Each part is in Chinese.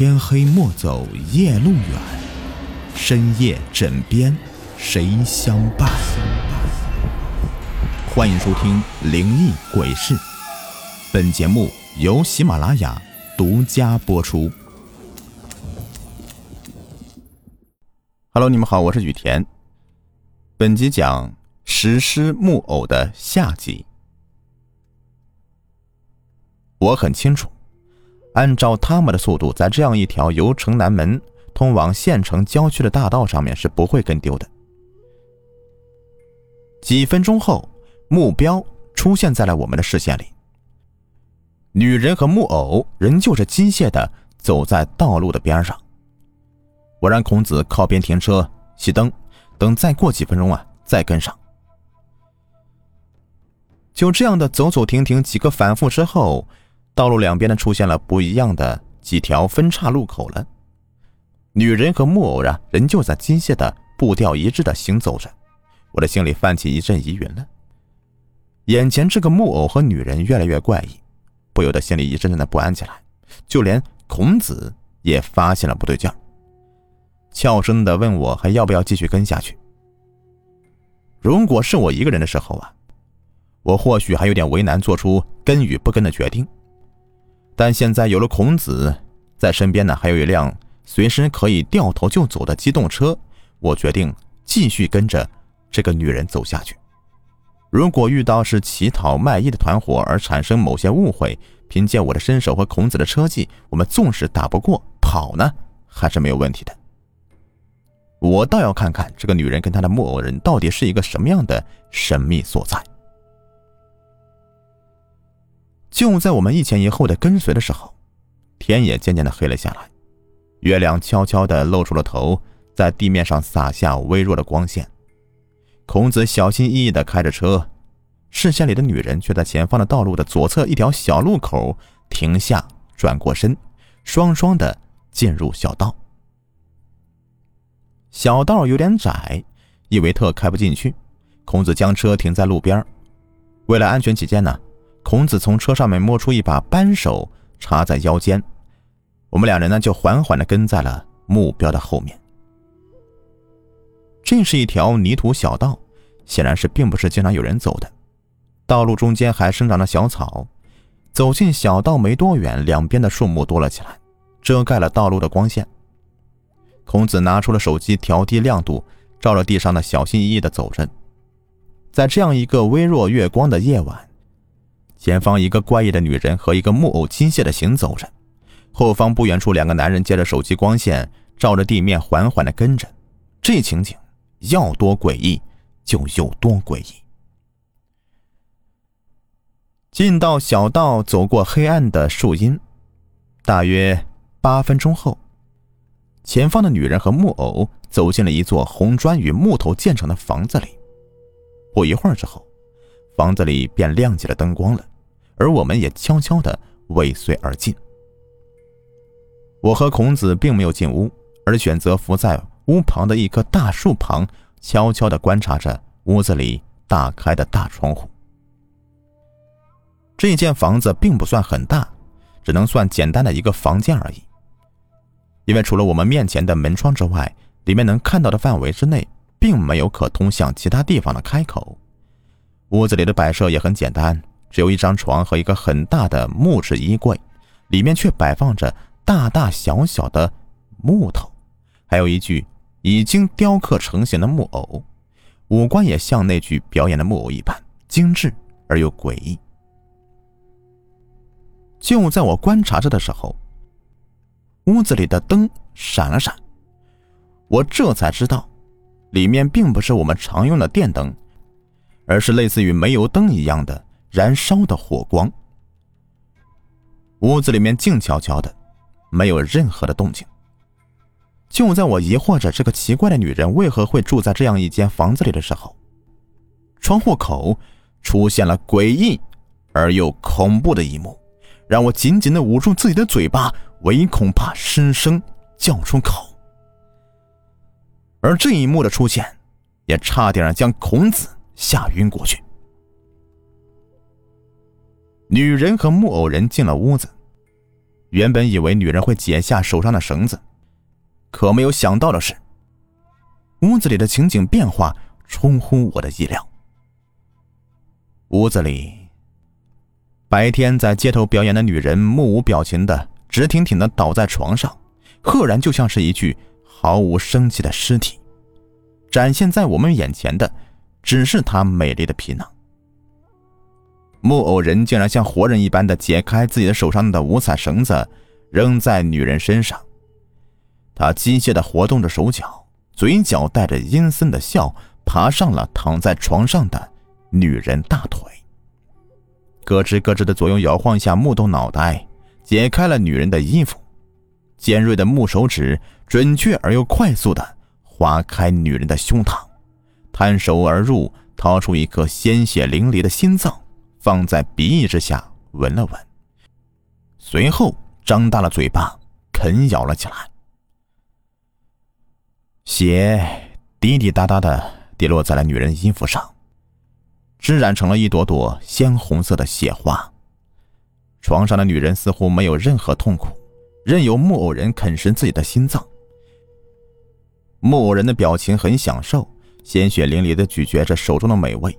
天黑莫走夜路远，深夜枕边谁相伴？欢迎收听《灵异鬼事》，本节目由喜马拉雅独家播出。Hello，你们好，我是雨田。本集讲石狮木偶的下集。我很清楚。按照他们的速度，在这样一条由城南门通往县城郊区的大道上面是不会跟丢的。几分钟后，目标出现在了我们的视线里。女人和木偶仍旧是机械的走在道路的边上。我让孔子靠边停车熄灯，等再过几分钟啊，再跟上。就这样的走走停停几个反复之后。道路两边呢出现了不一样的几条分岔路口了，女人和木偶啊仍旧在机械的步调一致的行走着，我的心里泛起一阵疑云了。眼前这个木偶和女人越来越怪异，不由得心里一阵阵的不安起来。就连孔子也发现了不对劲儿，悄声的问我还要不要继续跟下去。如果是我一个人的时候啊，我或许还有点为难，做出跟与不跟的决定。但现在有了孔子在身边呢，还有一辆随时可以掉头就走的机动车，我决定继续跟着这个女人走下去。如果遇到是乞讨卖艺的团伙而产生某些误会，凭借我的身手和孔子的车技，我们纵使打不过，跑呢还是没有问题的。我倒要看看这个女人跟她的木偶人到底是一个什么样的神秘所在。就在我们一前一后的跟随的时候，天也渐渐的黑了下来，月亮悄悄的露出了头，在地面上洒下微弱的光线。孔子小心翼翼的开着车，视线里的女人却在前方的道路的左侧一条小路口停下，转过身，双双的进入小道。小道有点窄，伊维特开不进去，孔子将车停在路边为了安全起见呢。孔子从车上面摸出一把扳手，插在腰间。我们两人呢，就缓缓的跟在了目标的后面。这是一条泥土小道，显然是并不是经常有人走的。道路中间还生长着小草。走进小道没多远，两边的树木多了起来，遮盖了道路的光线。孔子拿出了手机，调低亮度，照着地上的，小心翼翼的走着。在这样一个微弱月光的夜晚。前方一个怪异的女人和一个木偶机械的行走着，后方不远处两个男人借着手机光线照着地面缓缓的跟着，这情景要多诡异就有多诡异。进到小道，走过黑暗的树荫，大约八分钟后，前方的女人和木偶走进了一座红砖与木头建成的房子里。不一会儿之后，房子里便亮起了灯光了。而我们也悄悄的尾随而进。我和孔子并没有进屋，而选择伏在屋旁的一棵大树旁，悄悄的观察着屋子里打开的大窗户。这间房子并不算很大，只能算简单的一个房间而已。因为除了我们面前的门窗之外，里面能看到的范围之内，并没有可通向其他地方的开口。屋子里的摆设也很简单。只有一张床和一个很大的木质衣柜，里面却摆放着大大小小的木头，还有一具已经雕刻成型的木偶，五官也像那具表演的木偶一般精致而又诡异。就在我观察着的时候，屋子里的灯闪了闪，我这才知道，里面并不是我们常用的电灯，而是类似于煤油灯一样的。燃烧的火光，屋子里面静悄悄的，没有任何的动静。就在我疑惑着这个奇怪的女人为何会住在这样一间房子里的时候，窗户口出现了诡异而又恐怖的一幕，让我紧紧的捂住自己的嘴巴，唯恐怕失声叫出口。而这一幕的出现，也差点将孔子吓晕过去。女人和木偶人进了屋子，原本以为女人会解下手上的绳子，可没有想到的是，屋子里的情景变化出乎我的意料。屋子里，白天在街头表演的女人目无表情的、直挺挺的倒在床上，赫然就像是一具毫无生气的尸体。展现在我们眼前的，只是她美丽的皮囊。木偶人竟然像活人一般的解开自己的手上的五彩绳子，扔在女人身上。他机械的活动着手脚，嘴角带着阴森的笑，爬上了躺在床上的女人大腿，咯吱咯吱的左右摇晃下木头脑袋，解开了女人的衣服。尖锐的木手指准确而又快速的划开女人的胸膛，探手而入，掏出一颗鲜血淋漓的心脏。放在鼻翼之下闻了闻，随后张大了嘴巴啃咬了起来。血滴滴答答的滴落在了女人衣服上，织染成了一朵朵鲜红色的血花。床上的女人似乎没有任何痛苦，任由木偶人啃食自己的心脏。木偶人的表情很享受，鲜血淋漓的咀嚼着手中的美味。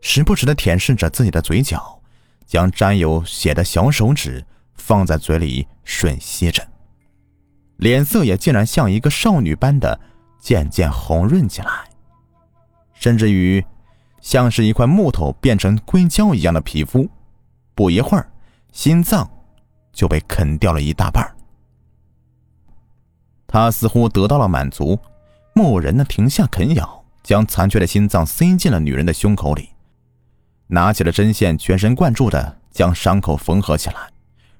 时不时的舔舐着自己的嘴角，将沾有血的小手指放在嘴里吮吸着，脸色也竟然像一个少女般的渐渐红润起来，甚至于像是一块木头变成硅胶一样的皮肤。不一会儿，心脏就被啃掉了一大半。他似乎得到了满足，木偶人呢停下啃咬，将残缺的心脏塞进了女人的胸口里。拿起了针线，全神贯注的将伤口缝合起来，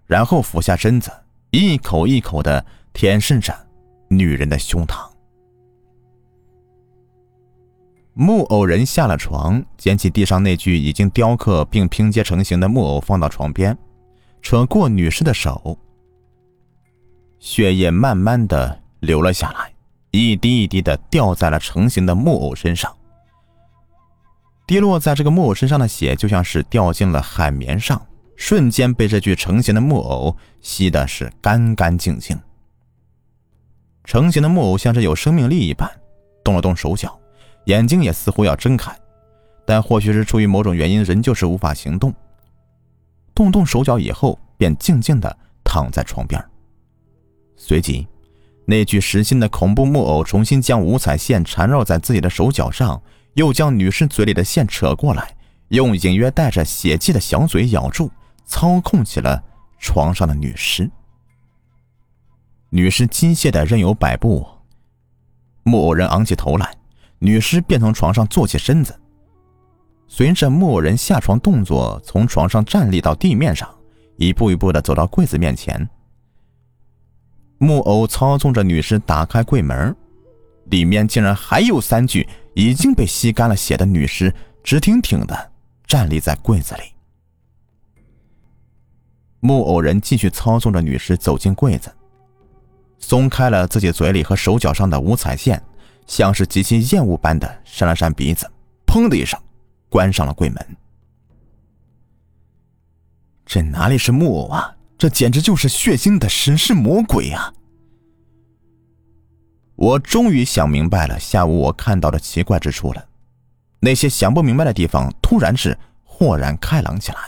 然后俯下身子，一口一口的舔舐着女人的胸膛。木偶人下了床，捡起地上那具已经雕刻并拼接成型的木偶，放到床边，扯过女士的手，血液慢慢的流了下来，一滴一滴的掉在了成型的木偶身上。滴落在这个木偶身上的血，就像是掉进了海绵上，瞬间被这具成型的木偶吸的是干干净净。成型的木偶像是有生命力一般，动了动手脚，眼睛也似乎要睁开，但或许是出于某种原因，仍旧是无法行动。动动手脚以后，便静静的躺在床边。随即，那具实心的恐怖木偶重新将五彩线缠绕在自己的手脚上。又将女尸嘴里的线扯过来，用隐约带着血迹的小嘴咬住，操控起了床上的女尸。女尸机械的任由摆布，木偶人昂起头来，女尸便从床上坐起身子。随着木偶人下床动作，从床上站立到地面上，一步一步的走到柜子面前。木偶操纵着女尸打开柜门，里面竟然还有三具。已经被吸干了血的女尸直挺挺的站立在柜子里。木偶人继续操纵着女尸走进柜子，松开了自己嘴里和手脚上的五彩线，像是极其厌恶般的扇了扇鼻子，砰的一声，关上了柜门。这哪里是木偶啊？这简直就是血腥的食尸魔鬼啊！我终于想明白了下午我看到的奇怪之处了，那些想不明白的地方突然是豁然开朗起来。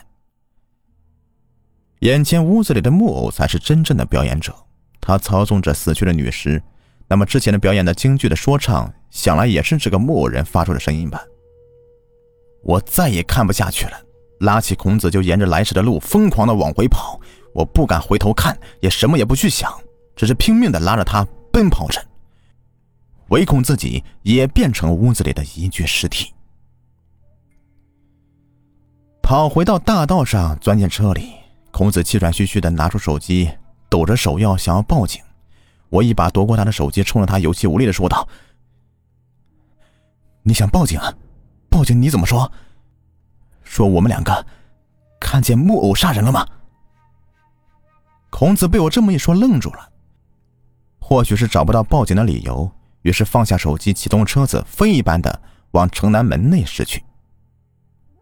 眼前屋子里的木偶才是真正的表演者，他操纵着死去的女尸。那么之前的表演的京剧的说唱，想来也是这个木偶人发出的声音吧？我再也看不下去了，拉起孔子就沿着来时的路疯狂的往回跑。我不敢回头看，也什么也不去想，只是拼命的拉着他奔跑着。唯恐自己也变成屋子里的一具尸体，跑回到大道上，钻进车里。孔子气喘吁吁的拿出手机，抖着手要想要报警。我一把夺过他的手机，冲着他有气无力的说道：“你想报警？报警你怎么说？说我们两个看见木偶杀人了吗？”孔子被我这么一说，愣住了。或许是找不到报警的理由。于是放下手机，启动车子，飞一般的往城南门内驶去。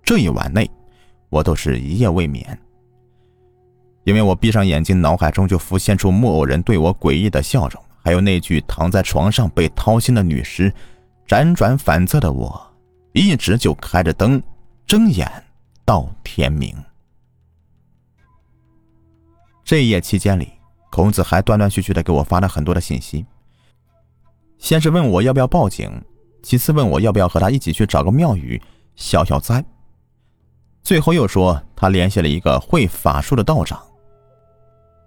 这一晚内，我都是一夜未眠。因为我闭上眼睛，脑海中就浮现出木偶人对我诡异的笑容，还有那具躺在床上被掏心的女尸，辗转反侧的我，一直就开着灯，睁眼到天明。这一夜期间里，孔子还断断续续的给我发了很多的信息。先是问我要不要报警，其次问我要不要和他一起去找个庙宇消消灾，最后又说他联系了一个会法术的道长。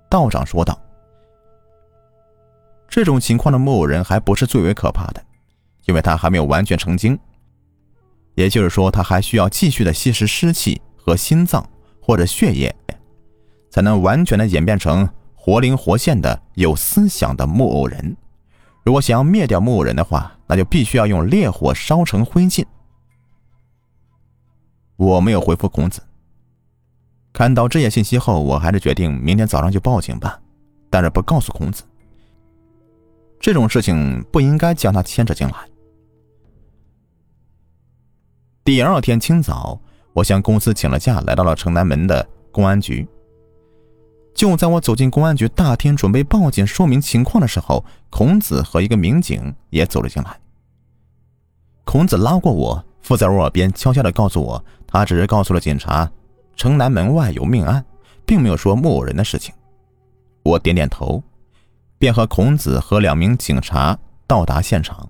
道长说道：“这种情况的木偶人还不是最为可怕的，因为他还没有完全成精，也就是说，他还需要继续的吸食尸气和心脏或者血液，才能完全的演变成活灵活现的有思想的木偶人。如果想要灭掉木偶人的话，那就必须要用烈火烧成灰烬。”我没有回复孔子。看到这些信息后，我还是决定明天早上就报警吧，但是不告诉孔子。这种事情不应该将他牵扯进来。第二天清早，我向公司请了假，来到了城南门的公安局。就在我走进公安局大厅准备报警说明情况的时候，孔子和一个民警也走了进来。孔子拉过我，附在我耳边，悄悄的告诉我，他只是告诉了警察。城南门外有命案，并没有说木偶人的事情。我点点头，便和孔子和两名警察到达现场。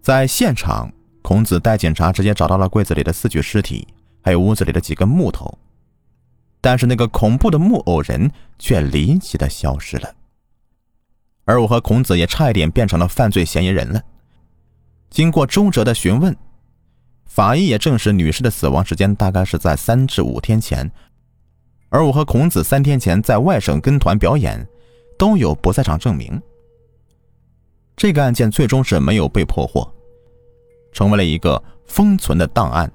在现场，孔子带警察直接找到了柜子里的四具尸体，还有屋子里的几根木头。但是那个恐怖的木偶人却离奇的消失了，而我和孔子也差一点变成了犯罪嫌疑人了。经过周折的询问。法医也证实，女士的死亡时间大概是在三至五天前，而我和孔子三天前在外省跟团表演，都有不在场证明。这个案件最终是没有被破获，成为了一个封存的档案。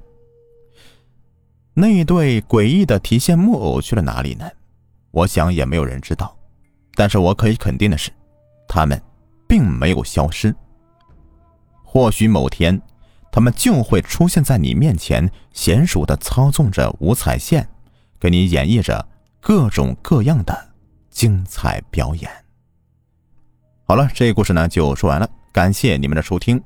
那一对诡异的提线木偶去了哪里呢？我想也没有人知道，但是我可以肯定的是，他们并没有消失。或许某天。他们就会出现在你面前，娴熟的操纵着五彩线，给你演绎着各种各样的精彩表演。好了，这个故事呢就说完了，感谢你们的收听。